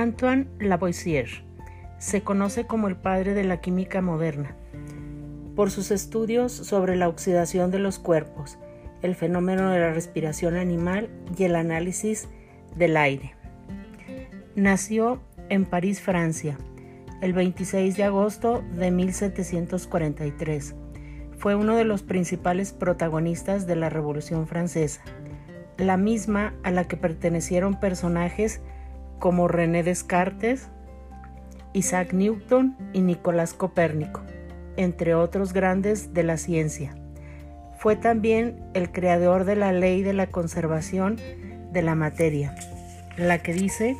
Antoine Lavoisier se conoce como el padre de la química moderna por sus estudios sobre la oxidación de los cuerpos, el fenómeno de la respiración animal y el análisis del aire. Nació en París, Francia, el 26 de agosto de 1743. Fue uno de los principales protagonistas de la Revolución Francesa, la misma a la que pertenecieron personajes como René Descartes, Isaac Newton y Nicolás Copérnico, entre otros grandes de la ciencia. Fue también el creador de la ley de la conservación de la materia, la que dice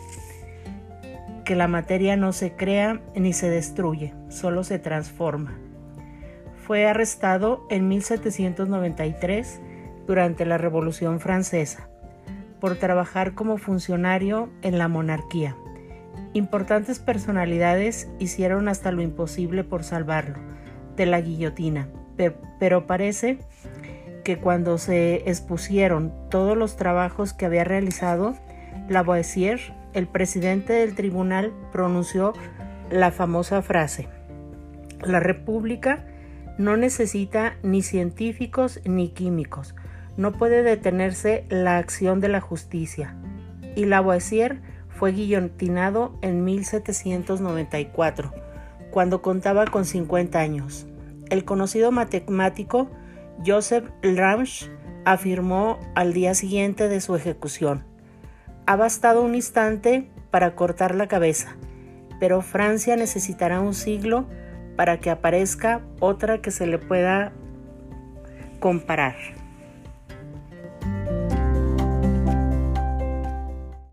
que la materia no se crea ni se destruye, solo se transforma. Fue arrestado en 1793 durante la Revolución Francesa por trabajar como funcionario en la monarquía. Importantes personalidades hicieron hasta lo imposible por salvarlo de la guillotina, pero parece que cuando se expusieron todos los trabajos que había realizado, Lavoisier, el presidente del tribunal, pronunció la famosa frase, la República no necesita ni científicos ni químicos, no puede detenerse la acción de la justicia. Y Lavoisier fue guillotinado en 1794, cuando contaba con 50 años. El conocido matemático Joseph Ramsch afirmó al día siguiente de su ejecución, ha bastado un instante para cortar la cabeza, pero Francia necesitará un siglo para que aparezca otra que se le pueda comparar.